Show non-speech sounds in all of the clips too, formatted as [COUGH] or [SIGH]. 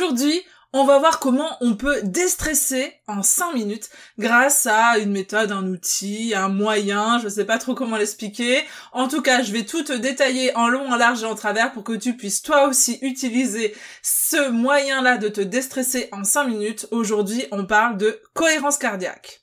Aujourd'hui, on va voir comment on peut déstresser en 5 minutes grâce à une méthode, un outil, un moyen, je sais pas trop comment l'expliquer. En tout cas, je vais tout te détailler en long, en large et en travers pour que tu puisses toi aussi utiliser ce moyen-là de te déstresser en 5 minutes. Aujourd'hui, on parle de cohérence cardiaque.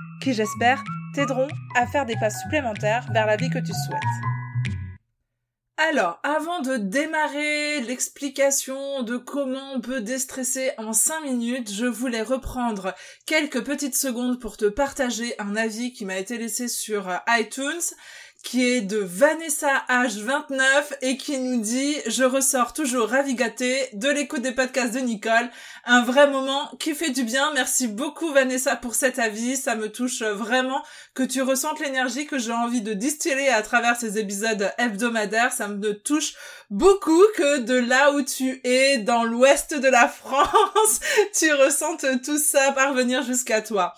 qui, j'espère, t'aideront à faire des pas supplémentaires vers la vie que tu souhaites. Alors, avant de démarrer l'explication de comment on peut déstresser en 5 minutes, je voulais reprendre quelques petites secondes pour te partager un avis qui m'a été laissé sur iTunes qui est de Vanessa H29 et qui nous dit je ressors toujours ravigatée de l'écoute des podcasts de Nicole. Un vrai moment qui fait du bien. Merci beaucoup Vanessa pour cet avis. Ça me touche vraiment que tu ressentes l'énergie que j'ai envie de distiller à travers ces épisodes hebdomadaires. Ça me touche beaucoup que de là où tu es, dans l'ouest de la [LAUGHS] France, tu ressentes tout ça parvenir jusqu'à toi.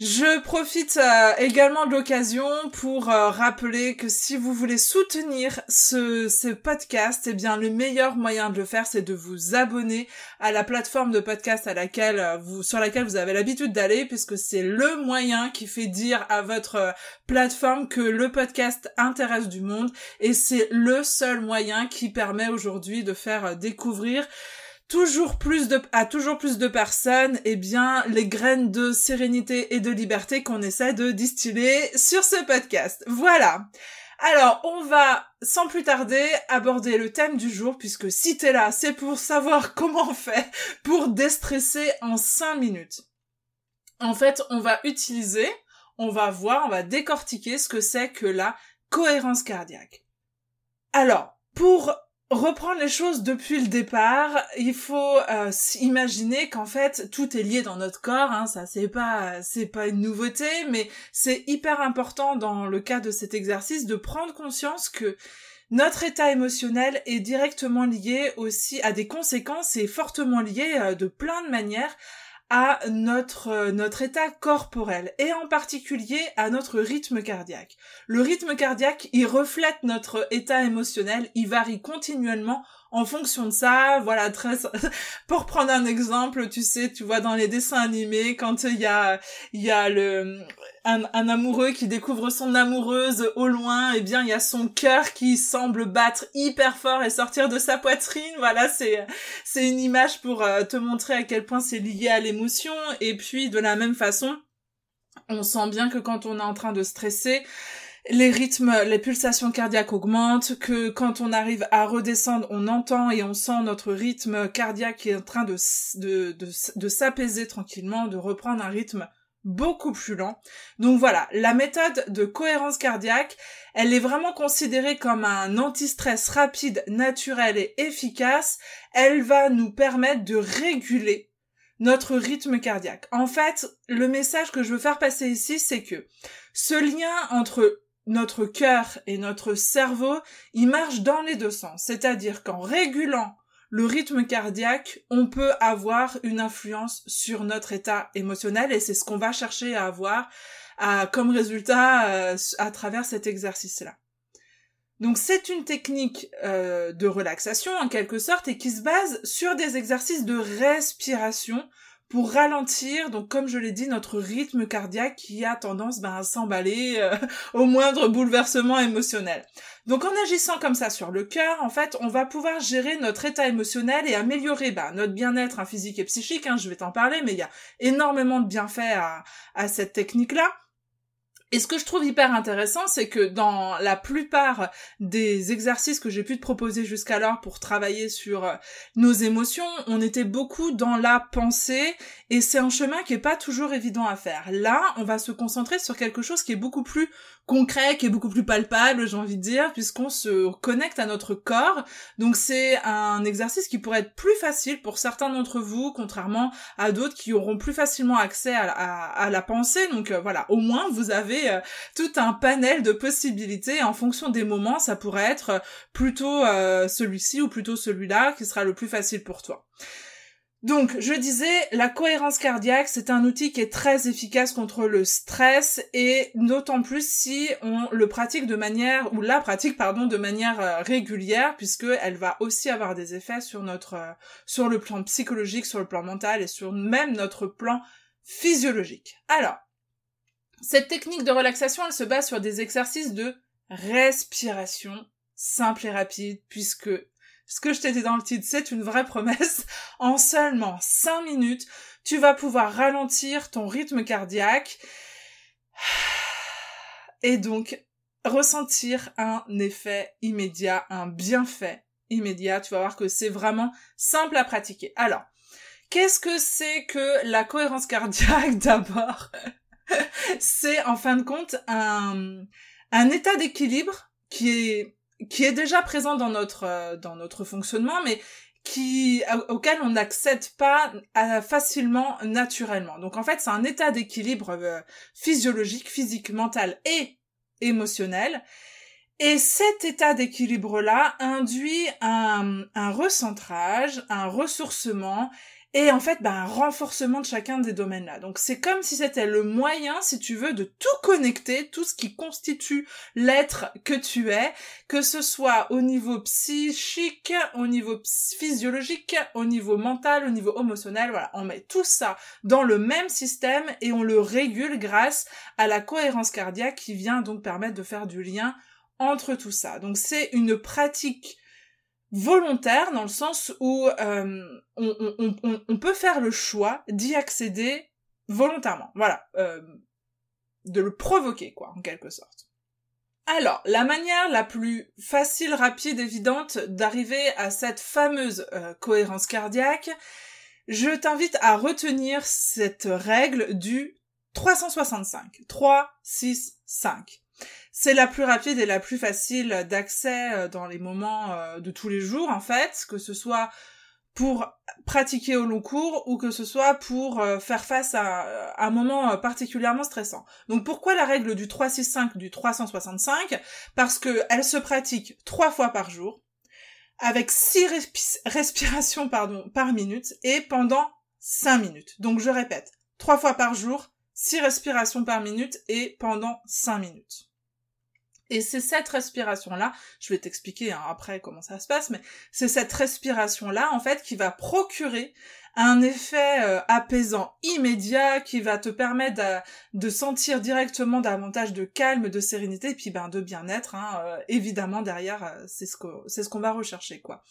Je profite euh, également de l'occasion pour euh, rappeler que si vous voulez soutenir ce, podcast, eh bien le meilleur moyen de le faire, c'est de vous abonner à la plateforme de podcast à laquelle euh, vous, sur laquelle vous avez l'habitude d'aller, puisque c'est le moyen qui fait dire à votre plateforme que le podcast intéresse du monde, et c'est le seul moyen qui permet aujourd'hui de faire découvrir toujours plus de, à toujours plus de personnes, eh bien, les graines de sérénité et de liberté qu'on essaie de distiller sur ce podcast. Voilà. Alors, on va, sans plus tarder, aborder le thème du jour, puisque si t'es là, c'est pour savoir [LAUGHS] comment on fait pour déstresser en 5 minutes. En fait, on va utiliser, on va voir, on va décortiquer ce que c'est que la cohérence cardiaque. Alors, pour reprendre les choses depuis le départ, il faut euh, imaginer qu'en fait tout est lié dans notre corps. Hein, ça c'est pas c'est pas une nouveauté, mais c'est hyper important dans le cas de cet exercice de prendre conscience que notre état émotionnel est directement lié aussi à des conséquences et fortement lié euh, de plein de manières à notre, euh, notre état corporel et en particulier à notre rythme cardiaque. Le rythme cardiaque, il reflète notre état émotionnel, il varie continuellement en fonction de ça, voilà, très, [LAUGHS] pour prendre un exemple, tu sais, tu vois dans les dessins animés, quand il y a, il y a le, un, amoureux qui découvre son amoureuse au loin, eh bien, il y a son cœur qui semble battre hyper fort et sortir de sa poitrine, voilà, c'est, c'est une image pour euh, te montrer à quel point c'est lié à l'émotion, et puis, de la même façon, on sent bien que quand on est en train de stresser, les rythmes, les pulsations cardiaques augmentent, que quand on arrive à redescendre, on entend et on sent notre rythme cardiaque qui est en train de, de, de, de s'apaiser tranquillement, de reprendre un rythme beaucoup plus lent. Donc voilà, la méthode de cohérence cardiaque, elle est vraiment considérée comme un anti-stress rapide, naturel et efficace. Elle va nous permettre de réguler notre rythme cardiaque. En fait, le message que je veux faire passer ici, c'est que ce lien entre notre cœur et notre cerveau, il marche dans les deux sens. C'est-à-dire qu'en régulant le rythme cardiaque, on peut avoir une influence sur notre état émotionnel et c'est ce qu'on va chercher à avoir comme résultat euh, à travers cet exercice-là. Donc c'est une technique euh, de relaxation en quelque sorte et qui se base sur des exercices de respiration pour ralentir, donc comme je l'ai dit, notre rythme cardiaque qui a tendance ben, à s'emballer euh, [LAUGHS] au moindre bouleversement émotionnel. Donc en agissant comme ça sur le cœur, en fait, on va pouvoir gérer notre état émotionnel et améliorer ben, notre bien-être hein, physique et psychique. Hein, je vais t'en parler, mais il y a énormément de bienfaits à, à cette technique-là. Et ce que je trouve hyper intéressant, c'est que dans la plupart des exercices que j'ai pu te proposer jusqu'alors pour travailler sur euh, nos émotions, on était beaucoup dans la pensée et c'est un chemin qui est pas toujours évident à faire. Là, on va se concentrer sur quelque chose qui est beaucoup plus concret, qui est beaucoup plus palpable, j'ai envie de dire, puisqu'on se connecte à notre corps. Donc c'est un exercice qui pourrait être plus facile pour certains d'entre vous, contrairement à d'autres qui auront plus facilement accès à, la pensée. Donc euh, voilà, au moins vous avez euh, tout un panel de possibilités. En fonction des moments, ça pourrait être plutôt euh, celui-ci ou plutôt celui-là qui sera le plus facile pour toi. Donc, je disais, la cohérence cardiaque, c'est un outil qui est très efficace contre le stress et d'autant plus si on le pratique de manière, ou la pratique, pardon, de manière euh, régulière, puisque elle va aussi avoir des effets sur notre, euh, sur le plan psychologique, sur le plan mental et sur même notre plan physiologique. Alors, cette technique de relaxation, elle se base sur des exercices de respiration simple et rapide, puisque ce que je t'ai dit dans le titre, c'est une vraie promesse. [LAUGHS] En seulement 5 minutes, tu vas pouvoir ralentir ton rythme cardiaque [SIGHS] et donc ressentir un effet immédiat, un bienfait immédiat. Tu vas voir que c'est vraiment simple à pratiquer. Alors, qu'est-ce que c'est que la cohérence cardiaque [LAUGHS] d'abord? [LAUGHS] C'est en fin de compte un, un état d'équilibre qui est qui est déjà présent dans notre euh, dans notre fonctionnement, mais qui auquel on n'accède pas euh, facilement naturellement. Donc en fait, c'est un état d'équilibre euh, physiologique, physique, mental et émotionnel. Et cet état d'équilibre-là induit un, un recentrage, un ressourcement et en fait, bah, un renforcement de chacun des domaines-là. Donc c'est comme si c'était le moyen, si tu veux, de tout connecter, tout ce qui constitue l'être que tu es, que ce soit au niveau psychique, au niveau physiologique, au niveau mental, au niveau émotionnel, voilà, on met tout ça dans le même système et on le régule grâce à la cohérence cardiaque qui vient donc permettre de faire du lien entre tout ça. Donc c'est une pratique volontaire dans le sens où euh, on, peut faire le choix d'y accéder volontairement. Voilà, euh, de le provoquer quoi, en quelque sorte. Alors, la manière la plus facile, rapide, évidente d'arriver à cette fameuse euh, cohérence cardiaque, je t'invite à retenir cette règle du 365. 3, 6, 5. C'est la plus rapide et la plus facile d'accès euh, dans les moments euh, de tous les jours, en fait, que ce soit pour pratiquer au long cours ou que ce soit pour euh, faire face à, un moment particulièrement stressant. Donc pourquoi la règle du 365 du 365 Parce que elle se pratique trois fois par jour avec six respirations pardon, par minute et pendant cinq minutes. Donc je répète, trois fois par jour, six respirations par minute et pendant cinq minutes. Et c'est cette respiration-là, je vais t'expliquer hein, après comment ça se passe, mais c'est cette respiration-là, en fait, qui va procurer un effet euh, apaisant immédiat qui va te permettre de, sentir directement davantage de calme, de sérénité et puis ben de bien-être. Hein, euh, évidemment derrière, euh, c'est ce qu'on va rechercher quoi.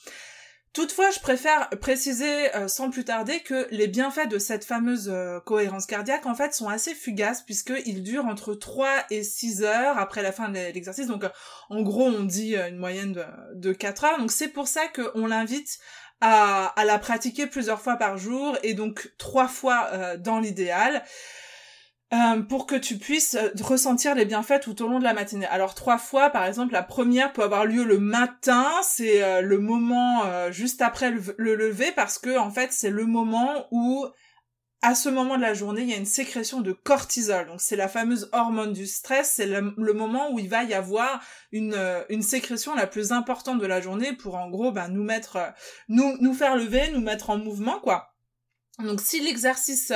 Toutefois, je préfère préciser euh, sans plus tarder que les bienfaits de cette fameuse euh, cohérence cardiaque en fait sont assez fugaces puisqu'ils durent entre 3 et 6 heures après la fin de l'exercice. Donc euh, en gros, on dit une moyenne de, de 4 heures. Donc c'est pour ça qu'on l'invite à, à, la pratiquer plusieurs fois par jour et donc trois fois dans l'idéal. Euh, pour que tu puisses euh, ressentir les bienfaits tout au long de la matinée. Alors trois fois, par exemple, la première peut avoir lieu le matin, c'est euh, le moment juste après le, lever, parce que en fait c'est le moment où à ce moment de la journée, il y a une sécrétion de cortisol. Donc c'est la fameuse hormone du stress, c'est le, moment où il va y avoir une, une sécrétion la plus importante de la journée pour en gros ben, nous mettre nous nous faire lever, nous mettre en mouvement quoi. Donc si l'exercice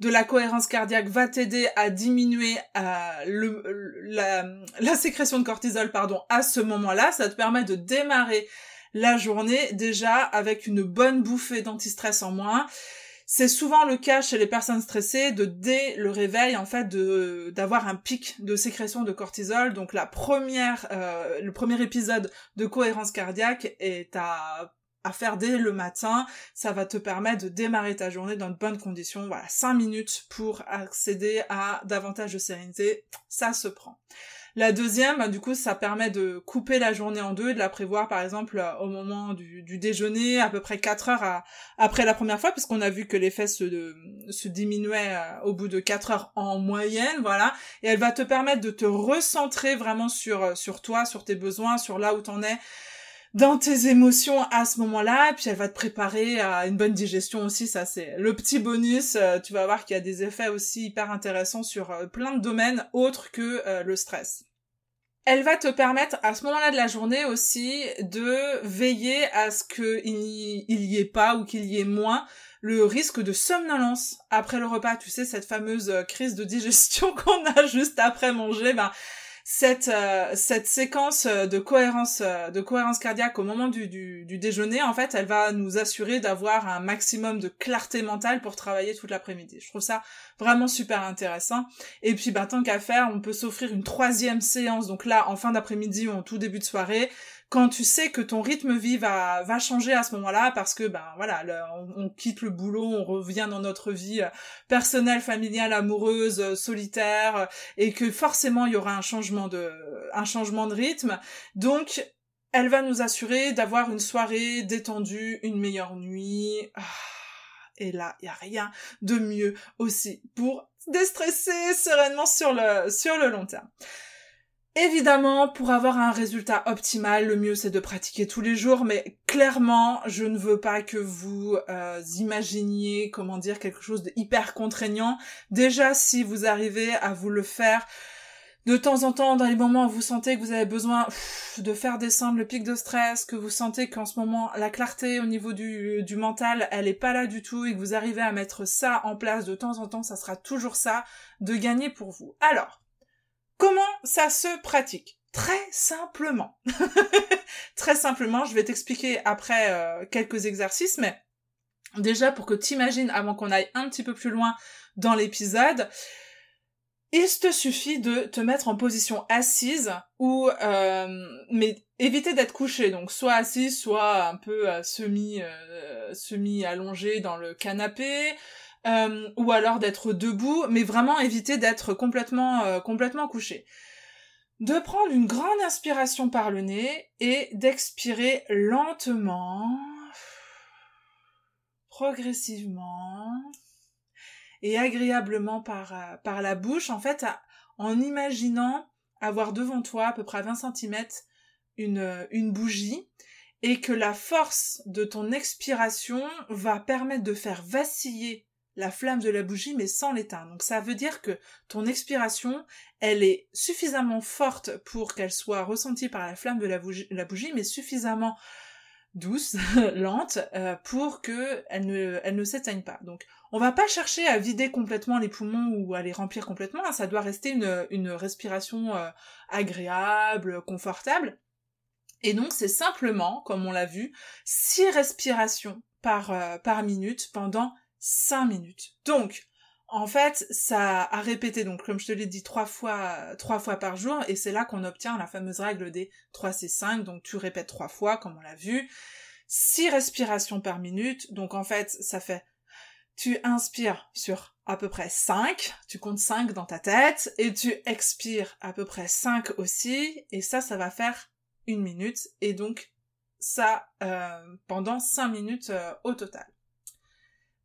de la cohérence cardiaque va t'aider à diminuer euh, le, la, sécrétion de cortisol pardon, à ce moment-là, ça te permet de démarrer la journée déjà avec une bonne bouffée d'antistress en moins. C'est souvent le cas chez les personnes stressées de dès le réveil en fait de d'avoir un pic de sécrétion de cortisol. Donc la première euh, le premier épisode de cohérence cardiaque est à à faire dès le matin. Ça va te permettre de démarrer ta journée dans de bonnes conditions. Voilà, 5 minutes pour accéder à davantage de sérénité, ça se prend. La deuxième, du coup, ça permet de couper la journée en deux et de la prévoir, par exemple, euh, au moment du, déjeuner, à peu près 4 heures après la première fois, puisqu'on a vu que l'effet se, se diminuait euh, au bout de 4 heures en moyenne, voilà. Et elle va te permettre de te recentrer vraiment sur, euh, sur toi, sur tes besoins, sur là où t'en es dans tes émotions à ce moment-là, puis elle va te préparer à une bonne digestion aussi, ça c'est le petit bonus, tu vas voir qu'il y a des effets aussi hyper intéressants sur plein de domaines autres que le stress. Elle va te permettre à ce moment-là de la journée aussi de veiller à ce qu'il n'y ait pas ou qu'il y ait moins le risque de somnolence après le repas. Tu sais, cette fameuse crise de digestion [LAUGHS] qu'on a juste après manger, ben, cette euh, cette séquence euh, de cohérence euh, de cohérence cardiaque au moment du, du, déjeuner en fait elle va nous assurer d'avoir un maximum de clarté mentale pour travailler toute l'après-midi. Je trouve ça vraiment super intéressant. Et puis bah tant qu'à faire on peut s'offrir une troisième séance. Donc là en fin d'après-midi ou en tout début de soirée quand tu sais que ton rythme vie va, va changer à ce moment-là parce que ben voilà on, quitte le boulot on revient dans notre vie euh, personnelle familiale amoureuse euh, solitaire euh, et que forcément il y aura un changement de un changement de rythme. Donc elle va nous assurer d'avoir une soirée détendue une meilleure nuit. Ah, et là il y a rien de mieux aussi pour déstresser sereinement sur le sur le long terme Évidemment, pour avoir un résultat optimal, le mieux c'est de pratiquer tous les jours, mais clairement, je ne veux pas que vous euh, imaginiez, comment dire, quelque chose de hyper contraignant. Déjà, si vous arrivez à vous le faire de temps en temps, dans les moments où vous sentez que vous avez besoin de faire descendre le pic de stress, que vous sentez qu'en ce moment, la clarté au niveau du, du mental, elle est pas là du tout, et que vous arrivez à mettre ça en place de temps en temps, ça sera toujours ça de gagner pour vous. Alors, Comment ça se pratique? Très simplement. [LAUGHS] Très simplement, je vais t'expliquer après euh, quelques exercices, mais déjà pour que tu imagines, avant qu'on aille un petit peu plus loin dans l'épisode, il te suffit de te mettre en position assise ou euh, mais éviter d'être couché donc soit assise soit un peu euh, semi semi allongé dans le canapé euh, ou alors d'être debout, mais vraiment éviter d'être complètement, euh, complètement couché. De prendre une grande inspiration par le nez et d'expirer lentement, progressivement et agréablement par, euh, la bouche, en fait, en imaginant avoir devant toi à peu près à 20 cm une, une bougie et que la force de ton expiration va permettre de faire vaciller la flamme de la bougie mais sans l'éteindre. Donc ça veut dire que ton expiration, elle est suffisamment forte pour qu'elle soit ressentie par la flamme de la bougie, mais suffisamment douce, [LAUGHS] lente, euh, pour que elle ne, s'éteigne pas. Donc on va pas chercher à vider complètement les poumons ou à les remplir complètement, hein. ça doit rester une, respiration euh, agréable, confortable. Et donc c'est simplement, comme on l'a vu, six respirations par, euh, par minute pendant 5 minutes. Donc, en fait, ça a répété, donc comme je te l'ai dit, trois fois, trois fois par jour, et c'est là qu'on obtient la fameuse règle des 3 C5, donc tu répètes trois fois, comme on l'a vu, six respirations par minute, donc en fait, ça fait, tu inspires sur à peu près 5, tu comptes 5 dans ta tête, et tu expires à peu près 5 aussi, et ça, ça va faire une minute, et donc ça euh, pendant 5 minutes euh, au total.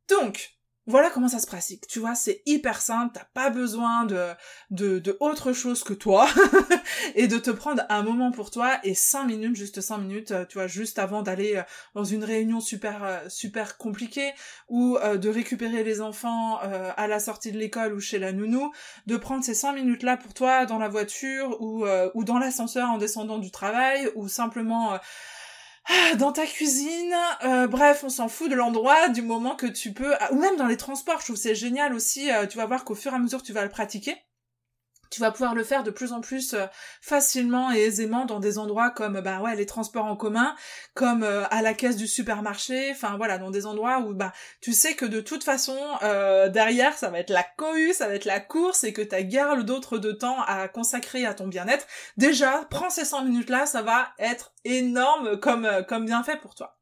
Donc, voilà comment ça se pratique. Tu vois, c'est hyper simple, t'as pas besoin de, de, autre chose que toi [LAUGHS] et de te prendre un moment pour toi et cinq minutes, juste cinq minutes, euh, tu vois, juste avant d'aller euh, dans une réunion super, euh, super compliquée ou de récupérer les enfants à la sortie de l'école ou chez la nounou, de prendre ces cinq minutes là pour toi dans la voiture ou, ou dans l'ascenseur en descendant du travail ou simplement dans ta cuisine, euh, bref, on s'en fout de l'endroit, du moment que tu peux, ou même dans les transports, je trouve c'est génial aussi, euh, tu vas voir qu'au fur et à mesure tu vas le pratiquer, tu vas pouvoir le faire de plus en plus euh, facilement et aisément dans des endroits comme bah ouais les transports en commun, comme euh, à la caisse du supermarché, enfin voilà dans des endroits où bah tu sais que de toute façon euh, derrière ça va être la cohue, ça va être la course et que t'as guère d'autres de temps à consacrer à ton bien-être. Déjà prends ces 100 minutes là, ça va être énorme comme comme bien fait pour toi.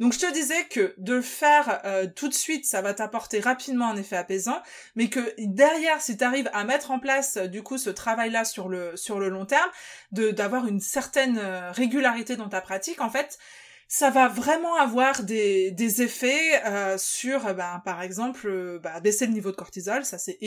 Donc je te disais que de le faire euh, tout de suite, ça va t'apporter rapidement un effet apaisant, mais que derrière, si tu arrives à mettre en place euh, du coup ce travail-là sur le sur le long terme, de d'avoir une certaine euh, régularité dans ta pratique, en fait, ça va vraiment avoir des, des effets sur, ben, par exemple, bah, baisser le niveau de cortisol, ça c'est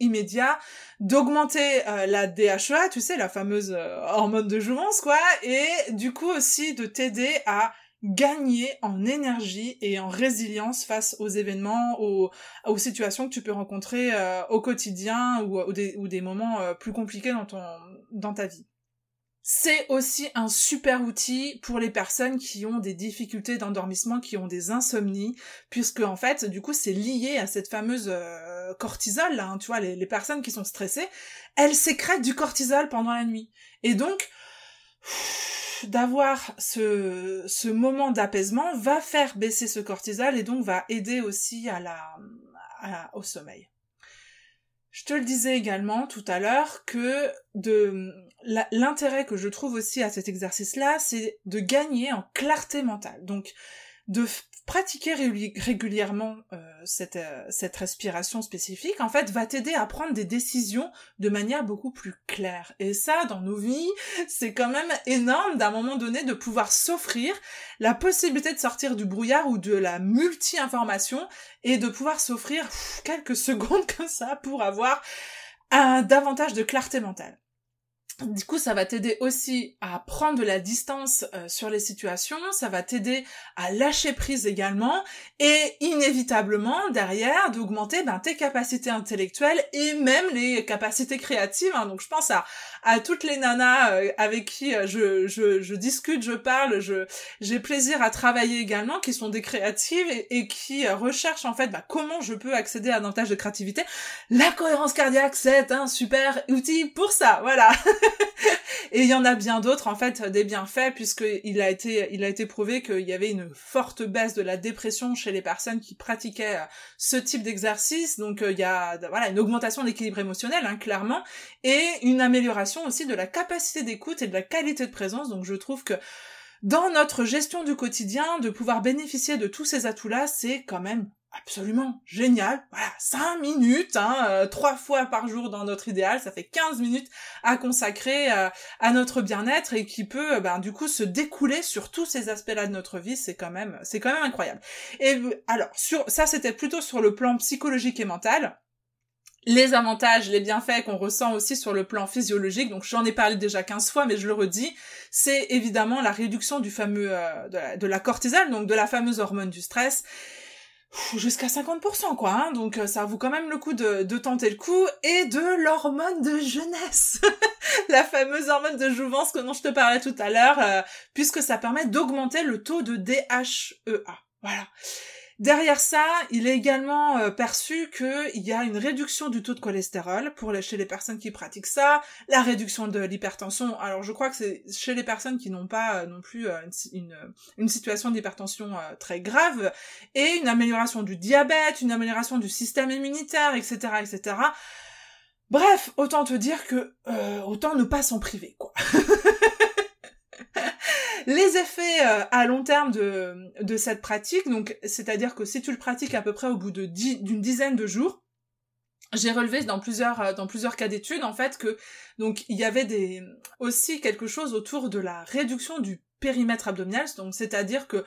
immédiat, d'augmenter la DHEA, tu sais, la fameuse hormone de jouvence, quoi, et du coup aussi de t'aider à gagner en énergie et en résilience face aux événements, aux, aux situations que tu peux rencontrer euh, au quotidien ou, ou, des, ou des moments euh, plus compliqués dans, ton, dans ta vie. C'est aussi un super outil pour les personnes qui ont des difficultés d'endormissement, qui ont des insomnies, puisque en fait, du coup, c'est lié à cette fameuse euh, cortisol là. Hein, tu vois, les, les personnes qui sont stressées, elles sécrètent du cortisol pendant la nuit, et donc d'avoir ce, moment d'apaisement va faire baisser ce cortisol et donc va aider aussi à la, au sommeil. Je te le disais également tout à l'heure que de l'intérêt que je trouve aussi à cet exercice-là, c'est de gagner en clarté mentale. Donc de pratiquer régulièrement euh, cette, euh, cette respiration spécifique, en fait, va t'aider à prendre des décisions de manière beaucoup plus claire. Et ça, dans nos vies, c'est quand même énorme d'un moment donné de pouvoir s'offrir la possibilité de sortir du brouillard ou de la multi-information et de pouvoir s'offrir quelques [LAUGHS] secondes comme ça pour avoir un davantage de clarté mentale. Du coup, ça va t'aider aussi à prendre de la distance euh, sur les situations, ça va t'aider à lâcher prise également, et inévitablement, derrière, d'augmenter ben, tes capacités intellectuelles et même les capacités créatives. Hein. Donc je pense à, à toutes les nanas euh, avec qui euh, je, je, je, discute, je parle, je j'ai plaisir à travailler également, qui sont des créatives et, qui recherchent en fait ben, comment je peux accéder à davantage de créativité. La cohérence cardiaque, c'est un super outil pour ça, voilà [LAUGHS] et il y en a bien d'autres, en fait, des bienfaits, puisqu'il a été, il a été prouvé qu'il y avait une forte baisse de la dépression chez les personnes qui pratiquaient euh, ce type d'exercice. Donc, euh, il y a, voilà, une augmentation de l'équilibre émotionnel, hein, clairement, et une amélioration aussi de la capacité d'écoute et de la qualité de présence. Donc, je trouve que dans notre gestion du quotidien, de pouvoir bénéficier de tous ces atouts-là, c'est quand même absolument génial. Voilà, 5 minutes, hein, euh, trois fois par jour dans notre idéal, ça fait 15 minutes à consacrer euh, à notre bien-être et qui peut, euh, ben, du coup, se découler sur tous ces aspects-là de notre vie. C'est quand même, c'est quand même incroyable. Et alors, sur ça, c'était plutôt sur le plan psychologique et mental. Les avantages, les bienfaits qu'on ressent aussi sur le plan physiologique, donc j'en ai parlé déjà 15 fois, mais je le redis, c'est évidemment la réduction du fameux de, la, de cortisol, donc de la fameuse hormone du stress, jusqu'à 50% quoi, hein, donc euh, ça vaut quand même le coup de, tenter le coup, et de l'hormone de jeunesse, [LAUGHS] la fameuse hormone de jouvence dont je te parlais tout à l'heure, euh, puisque ça permet d'augmenter le taux de DHEA. Voilà. Derrière ça, il est également euh, perçu qu'il y a une réduction du taux de cholestérol pour chez les personnes qui pratiquent ça, la réduction de l'hypertension. Alors je crois que c'est chez les personnes qui n'ont pas euh, non plus euh, une, une, situation d'hypertension très grave, et une amélioration du diabète, une amélioration du système immunitaire, etc., etc. Bref, autant te dire que autant ne pas s'en priver, quoi. [LAUGHS] les effets euh, à long terme de, cette pratique, donc c'est-à-dire que si tu le pratiques à peu près au bout de d'une dizaine de jours, j'ai relevé dans plusieurs euh, dans plusieurs cas d'études en fait que donc il y avait des aussi quelque chose autour de la réduction du périmètre abdominal, donc c'est-à-dire que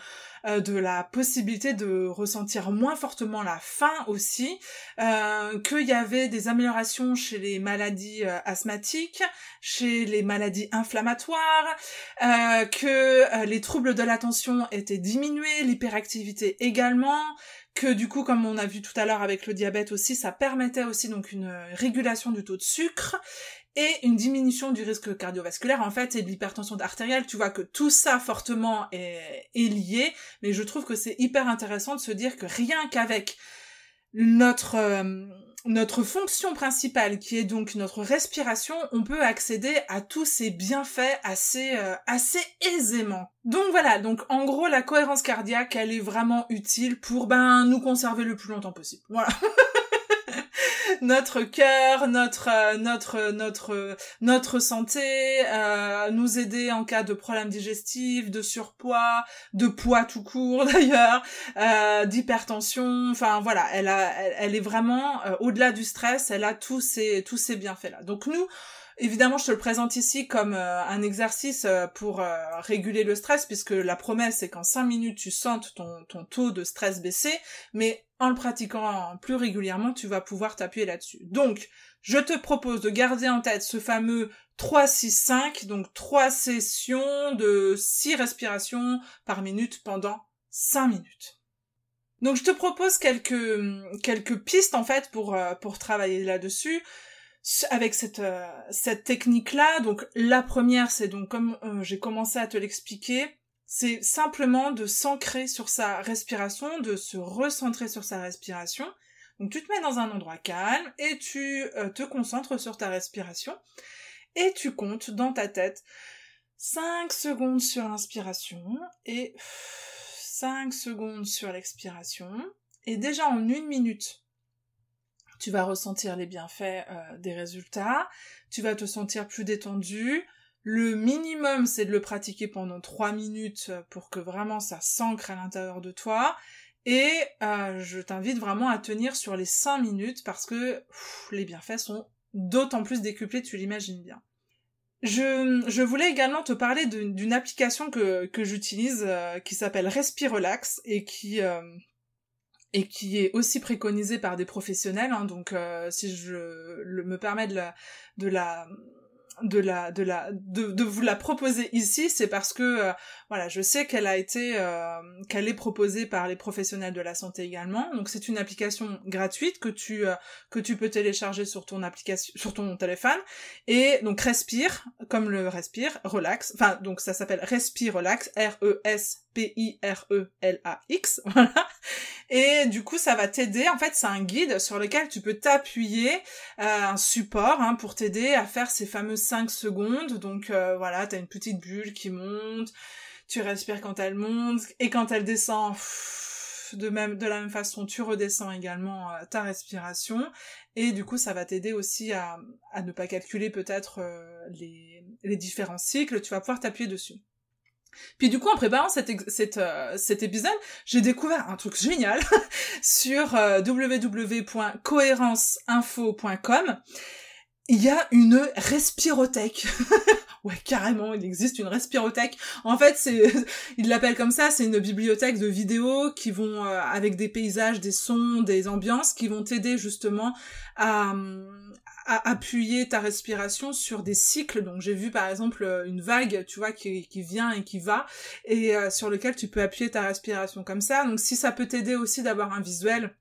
euh, de la possibilité de ressentir moins fortement la faim aussi, euh, qu'il y avait des améliorations chez les maladies euh, asthmatiques, chez les maladies inflammatoires, euh, que les troubles de l'attention étaient diminués, l'hyperactivité également, que du coup, comme on a vu tout à l'heure avec le diabète aussi, ça permettait aussi donc une régulation du taux de sucre et une diminution du risque cardiovasculaire en fait et de l'hypertension artérielle. Tu vois que tout ça fortement est, lié, mais je trouve que c'est hyper intéressant de se dire que rien qu'avec notre euh, notre fonction principale qui est donc notre respiration, on peut accéder à tous ces bienfaits assez euh, assez aisément. Donc voilà, donc en gros la cohérence cardiaque, elle est vraiment utile pour ben nous conserver le plus longtemps possible. Voilà. [LAUGHS] notre cœur, notre euh, notre notre notre santé, euh, nous aider en cas de problèmes digestifs, de surpoids, de poids tout court [LAUGHS] d'ailleurs, euh, d'hypertension. Enfin voilà, elle a elle, est vraiment au-delà du stress, elle a tous ces tous ces bienfaits là. Donc nous Évidemment, je te le présente ici comme euh, un exercice euh, pour euh, réguler le stress, puisque la promesse c'est qu'en 5 minutes tu sentes ton, taux de stress baisser, mais en le pratiquant plus régulièrement, tu vas pouvoir t'appuyer là-dessus. Donc, je te propose de garder en tête ce fameux 3-6-5, donc 3 sessions de 6 respirations par minute pendant 5 minutes. Donc je te propose quelques pistes en fait pour travailler là-dessus avec cette euh, cette technique là donc la première c'est donc comme euh, j'ai commencé à te l'expliquer c'est simplement de s'ancrer sur sa respiration de se recentrer sur sa respiration. Donc tu te mets dans un endroit calme et tu euh, te concentres sur ta respiration et tu comptes dans ta tête 5 secondes sur l'inspiration et 5 secondes sur l'expiration et déjà en une minute tu vas ressentir les bienfaits euh, des résultats, tu vas te sentir plus détendu. Le minimum, c'est de le pratiquer pendant 3 minutes pour que vraiment ça s'ancre à l'intérieur de toi. Et euh, je t'invite vraiment à tenir sur les 5 minutes parce que les bienfaits sont d'autant plus décuplés, tu l'imagines bien. Je, je, voulais également te parler d'une application que, que j'utilise euh, qui s'appelle Respirelax et qui, et qui est aussi préconisé par des professionnels. Hein, donc, euh, si je me permets de la, de la de la de vous la proposer ici c'est parce que euh, voilà je sais qu'elle a été euh, qu'elle est proposée par les professionnels de la santé également donc c'est une application gratuite que tu euh, que tu peux télécharger sur ton application sur ton téléphone et donc respire comme le respire relax enfin donc ça s'appelle respire relax R E S P I R E L A X voilà et du coup ça va t'aider en fait c'est un guide sur lequel tu peux t'appuyer un support hein, pour t'aider à faire ces fameuses 5 secondes. Donc euh, voilà, t'as une petite bulle qui monte, tu respires quand elle monte, et quand elle descend, de, la même façon, tu redescends également euh, ta respiration. Et du coup, ça va t'aider aussi à, ne pas calculer peut-être euh, les différents cycles, tu vas pouvoir t'appuyer dessus. Puis du coup, en préparant cet, cet, cet épisode, j'ai découvert un truc génial [LAUGHS] sur www.cohérenceinfo.com il y a une respirothèque. [LAUGHS] ouais, carrément, il existe une respirothèque. En fait, c'est, [LAUGHS] ils l'appellent comme ça, c'est une bibliothèque de vidéos qui vont, euh, avec des paysages, des sons, des ambiances, qui vont t'aider justement à, à appuyer ta respiration sur des cycles. Donc j'ai vu par exemple une vague, tu vois, qui, vient et qui va, et euh, sur lequel tu peux appuyer ta respiration comme ça. Donc si ça peut t'aider aussi d'avoir un visuel,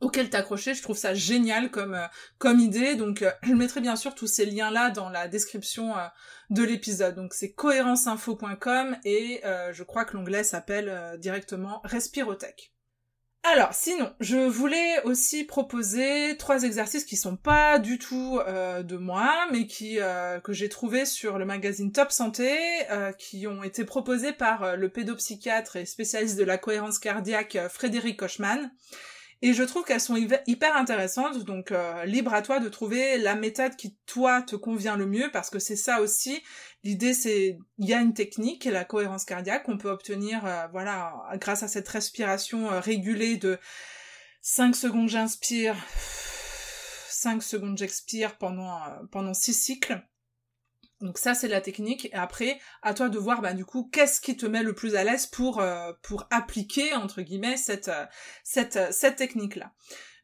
auquel t'accrocher. Je trouve ça génial comme euh, comme idée. Donc euh, [CLEARS THROAT] je mettrai bien sûr tous ces liens là dans la description euh, de l'épisode. Donc c'est cohérenceinfo.com et je crois que l'onglet s'appelle directement Respirotech. Alors, sinon, je voulais aussi proposer trois exercices qui sont pas du tout de moi, mais qui que j'ai trouvé sur le magazine Top Santé, qui ont été proposés par le pédopsychiatre et spécialiste de la cohérence cardiaque Frédéric Kochman. Et je trouve qu'elles sont hyper intéressantes, donc euh, libre à toi de trouver la méthode qui toi te convient le mieux, parce que c'est ça aussi. L'idée c'est, il y a une technique, la cohérence cardiaque, qu'on peut obtenir, euh, voilà, grâce à cette respiration euh, régulée de 5 secondes j'inspire, 5 secondes j'expire pendant pendant 6 cycles. Donc ça c'est la technique et après à toi de voir bah du coup qu'est-ce qui te met le plus à l'aise pour euh, pour appliquer entre guillemets cette euh, cette euh, cette technique là.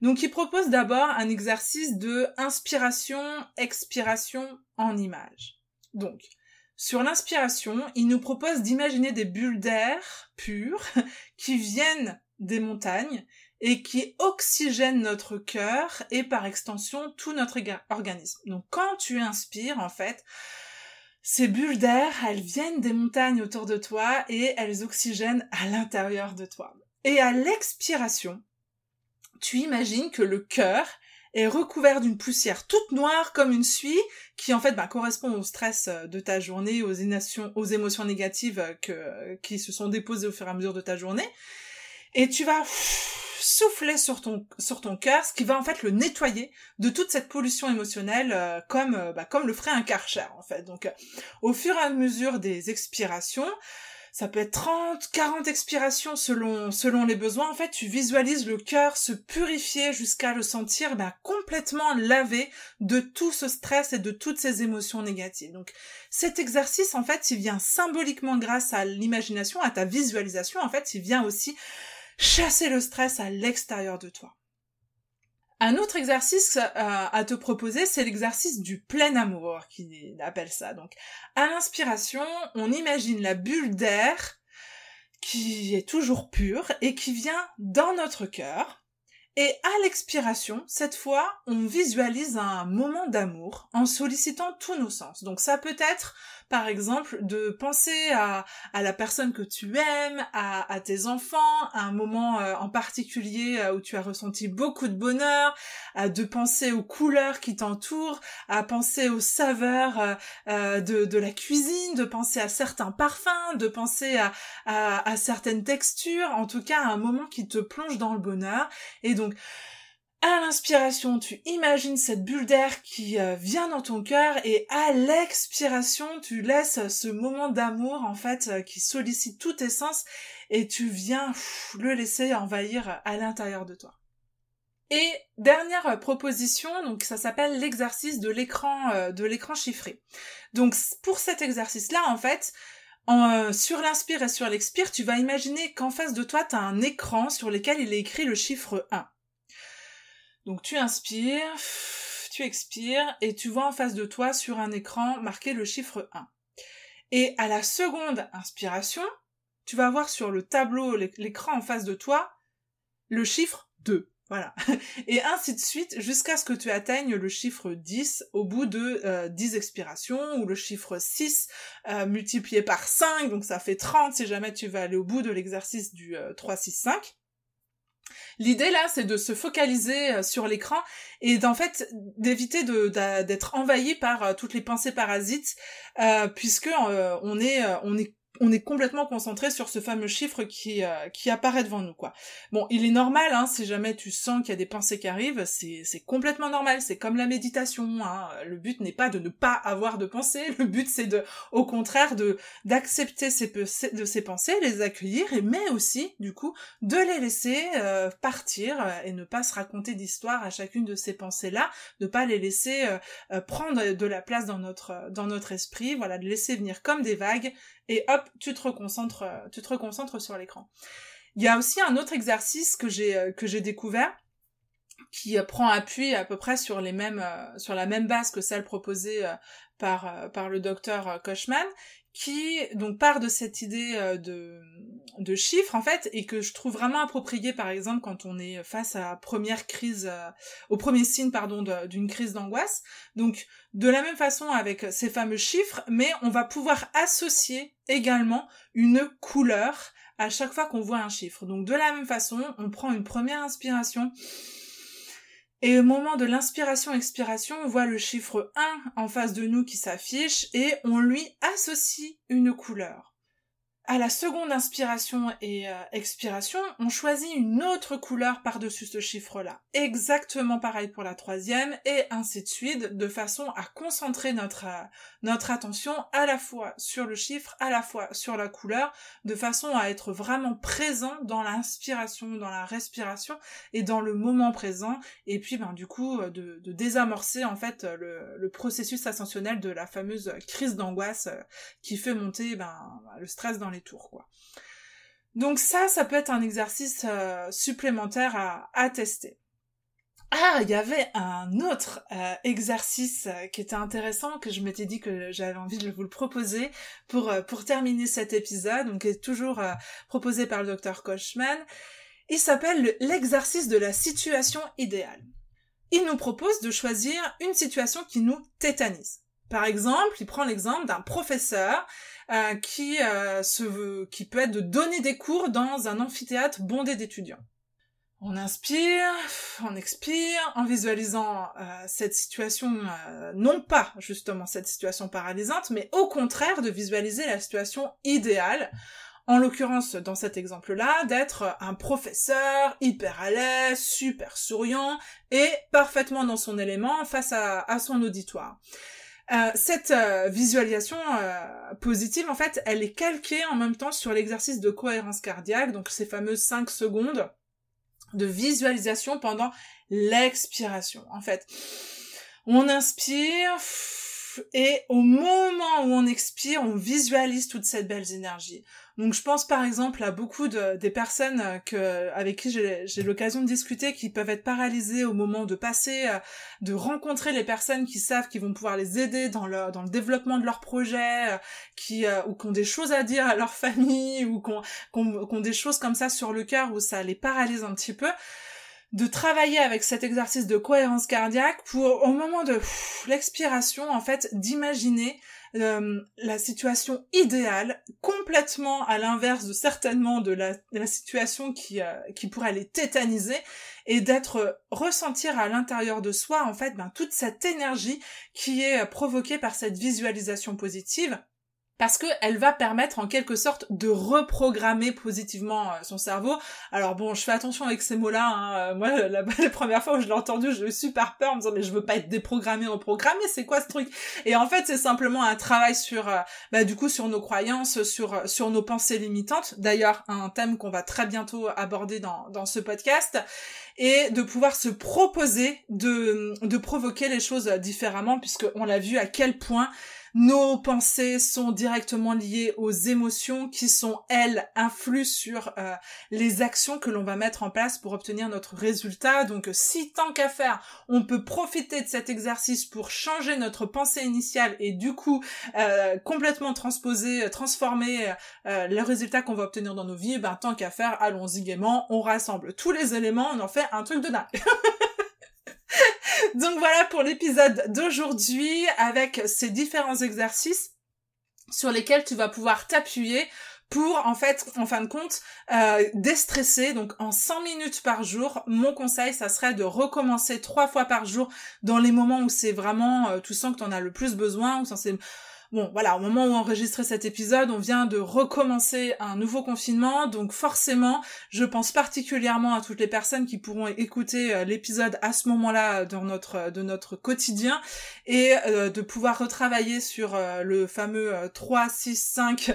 Donc il propose d'abord un exercice de inspiration expiration en image. Donc sur l'inspiration, il nous propose d'imaginer des bulles d'air pures [LAUGHS] qui viennent des montagnes et qui oxygènent notre cœur et par extension tout notre organisme. Donc quand tu inspires en fait, ces bulles d'air, elles viennent des montagnes autour de toi et elles oxygènent à l'intérieur de toi. Et à l'expiration, tu imagines que le cœur est recouvert d'une poussière toute noire comme une suie qui en fait bah, correspond au stress euh, de ta journée, aux aux émotions négatives que, qui se sont déposées au fur et à mesure de ta journée. Et tu vas souffler sur ton sur ton cœur, ce qui va en fait le nettoyer de toute cette pollution émotionnelle, euh, comme euh, bah, comme le ferait un karcher en fait. Donc, au fur et à mesure des expirations, ça peut être 30, 40 expirations selon, selon les besoins. En fait, tu visualises le cœur se purifier jusqu'à le sentir ben, complètement lavé de tout ce stress et de toutes ces émotions négatives. Donc, cet exercice, en fait, il vient symboliquement grâce à l'imagination, à ta visualisation. En fait, il vient aussi chasser le stress à l'extérieur de toi. Un autre exercice euh, à te proposer, c'est l'exercice du plein amour, qui appelle ça. Donc, à l'inspiration, on imagine la bulle d'air qui est toujours pure et qui vient dans notre cœur. Et à l'expiration, cette fois, on visualise un moment d'amour en sollicitant tous nos sens. Donc ça peut être par exemple, de penser à, la personne que tu aimes, à, tes enfants, à un moment euh, en particulier euh, où tu as ressenti beaucoup de bonheur, à de penser aux couleurs qui t'entourent, à penser aux saveurs euh, de, de la cuisine, de penser à certains parfums, de penser à, à, à certaines textures, en tout cas à un moment qui te plonge dans le bonheur. Et donc, à l'inspiration, tu imagines cette bulle d'air qui euh, vient dans ton cœur et à l'expiration, tu laisses ce moment d'amour en fait euh, qui sollicite tous tes sens et tu viens le laisser envahir à l'intérieur de toi. Et dernière proposition, donc ça s'appelle l'exercice de l'écran euh, de l'écran chiffré. Donc pour cet exercice-là, en fait, sur l'inspire et sur l'expire, tu vas imaginer qu'en face de toi, tu as un écran sur lequel il est écrit le chiffre 1. Donc tu inspires, tu expires et tu vois en face de toi sur un écran marqué le chiffre 1. Et à la seconde inspiration, tu vas voir sur le tableau, l'écran en face de toi, le chiffre 2. Voilà. [LAUGHS] Et ainsi de suite jusqu'à ce que tu atteignes le chiffre 10 au bout de 10 euh, expirations ou le chiffre 6 euh, multiplié par 5, donc ça fait 30 si jamais tu vas aller au bout de l'exercice du 3, 6, 5. L'idée là, c'est de se focaliser euh, sur l'écran et d'en fait d'éviter d'être envahi par euh, toutes les pensées parasites, euh, puisque on est on est on est complètement concentré sur ce fameux chiffre qui, euh, qui apparaît devant nous, quoi. Bon, il est normal, hein, si jamais tu sens qu'il y a des pensées qui arrivent, c'est, c'est complètement normal, c'est comme la méditation, hein. Le but n'est pas de ne pas avoir de pensées, le but c'est de, au contraire, de, d'accepter ces, de ces pensées, les accueillir, et mais aussi, du coup, de les laisser euh, partir euh, et ne pas se raconter d'histoire à chacune de ces pensées-là, ne pas les laisser prendre de la place dans notre, dans notre esprit, voilà, de laisser venir comme des vagues et hop, tu te reconcentres, euh, tu te reconcentres sur l'écran. Il y a aussi un autre exercice que j'ai euh, que j'ai découvert qui euh, prend appui à peu près sur les mêmes sur la même base que celle proposée par par le docteur Kochman qui donc part de cette idée de de chiffres en fait et que je trouve vraiment approprié par exemple quand on est face à première crise au premier signe pardon d'une crise d'angoisse. Donc de la même façon avec ces fameux chiffres mais on va pouvoir associer également une couleur à chaque fois qu'on voit un chiffre. Donc de la même façon on prend une première inspiration et au moment de l'inspiration-expiration, on voit le chiffre 1 en face de nous qui s'affiche et on lui associe une couleur à la seconde inspiration et euh, expiration, on choisit une autre couleur par-dessus ce chiffre-là. Exactement pareil pour la troisième, et ainsi de suite, de façon à concentrer notre, euh, notre attention à la fois sur le chiffre, à la fois sur la couleur, de façon à être vraiment présent dans l'inspiration, dans la respiration, et dans le moment présent, et puis ben, du coup euh, de, de désamorcer en fait le, le, processus ascensionnel de la fameuse crise d'angoisse qui fait monter ben, le stress dans les Donc ça, ça peut être un exercice euh, supplémentaire à, tester. Ah, il y avait un autre euh, exercice euh, qui était intéressant que je m'étais dit que j'avais envie de vous le proposer pour pour terminer cet épisode, donc qui est toujours proposé par le docteur Kochman. Il s'appelle l'exercice de la situation idéale. Il nous propose de choisir une situation qui nous tétanise. Par exemple, il prend l'exemple d'un professeur euh, qui, euh, qui peut être de donner des cours dans un amphithéâtre bondé d'étudiants. On inspire, on expire, en visualisant euh, cette situation, non pas justement cette situation paralysante, mais au contraire de visualiser la situation idéale En l'occurrence, dans cet exemple-là, d'être un professeur hyper à l'aise, super souriant et parfaitement dans son élément face à, son auditoire. Euh, cette euh, visualisation euh, positive, en fait, elle est calquée en même temps sur l'exercice de cohérence cardiaque, donc ces fameuses 5 secondes de visualisation pendant l'expiration. En fait, on inspire, et au moment où on expire, on visualise toute cette belle énergie. Donc je pense par exemple à beaucoup de, des personnes euh, que, avec qui j'ai l'occasion de discuter qui peuvent être paralysées au moment de passer, euh, de rencontrer les personnes qui savent qu'ils vont pouvoir les aider dans, leur, dans le développement de leur projet, euh, qui, ou qui ont des choses à dire à leur [LAUGHS] famille, ou qui ont des choses comme ça sur le cœur où ça les paralyse un petit peu de travailler avec cet exercice de cohérence cardiaque pour, au moment de l'expiration, en fait, d'imaginer euh, la situation idéale, complètement à l'inverse de certainement de la, situation qui, euh, pourrait les tétaniser, et d'être ressentir à l'intérieur de soi, en fait, ben, toute cette énergie qui est provoquée par cette visualisation positive parce qu'elle va permettre en quelque sorte de reprogrammer positivement euh, son cerveau. Alors bon, je fais attention avec ces mots-là. Hein. Euh, moi, [LAUGHS] la, la, première fois où je l'ai entendu, j'ai eu super peur en me disant mais je veux pas être déprogrammé, reprogrammé, c'est quoi ce truc? Et en fait, c'est simplement un travail sur, euh, bah, du coup, sur nos croyances, sur sur nos pensées limitantes. D'ailleurs, un thème qu'on va très bientôt aborder dans dans ce podcast et de pouvoir se proposer de, de provoquer les choses différemment puisque on l'a vu à quel point nos pensées sont directement liées aux émotions qui sont, elles, influent sur euh, les actions que l'on va mettre en place pour obtenir notre résultat. Donc si tant qu'à faire, on peut profiter de cet exercice pour changer notre pensée initiale et du coup euh, complètement transposer, transformer euh, le résultat qu'on va obtenir dans nos vies, ben tant qu'à faire, allons-y gaiement, on rassemble tous les éléments, on en fait un truc de dingue. [LAUGHS] Donc voilà pour l'épisode d'aujourd'hui avec ces différents exercices sur lesquels tu vas pouvoir t'appuyer pour en fait en fin de compte euh, déstresser. Donc en 100 minutes par jour mon conseil ça serait de recommencer trois fois par jour dans les moments où c'est vraiment euh, tu sens que tu en as le plus besoin ou c'est Bon, voilà, au moment où on enregistrait cet épisode, on vient de recommencer un nouveau confinement, donc forcément, je pense particulièrement à toutes les personnes qui pourront écouter euh, l'épisode à ce moment-là dans notre euh, de notre quotidien et euh, de pouvoir retravailler sur le fameux 3 6 5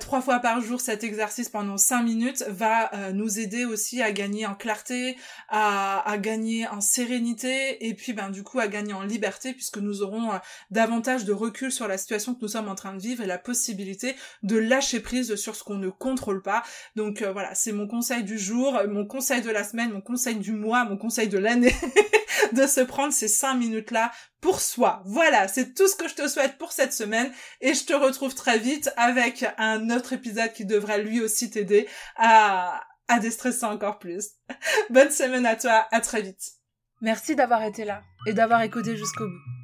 trois fois par jour cet exercice pendant 5 minutes va nous aider aussi à gagner en clarté, à, à gagner en sérénité et puis ben du coup à gagner en liberté puisque nous aurons davantage de recul sur la situation que nous sommes en train de vivre et la possibilité de lâcher prise sur ce qu'on ne contrôle pas. Donc euh, voilà, c'est mon conseil du jour, mon conseil de la semaine, mon conseil du mois, mon conseil de l'année, [LAUGHS] de se prendre ces cinq minutes-là pour soi. Voilà, c'est tout ce que je te souhaite pour cette semaine et je te retrouve très vite avec un autre épisode qui devrait lui aussi t'aider à, à déstresser encore plus. [LAUGHS] Bonne semaine à toi, à très vite. Merci d'avoir été là et d'avoir écouté jusqu'au bout.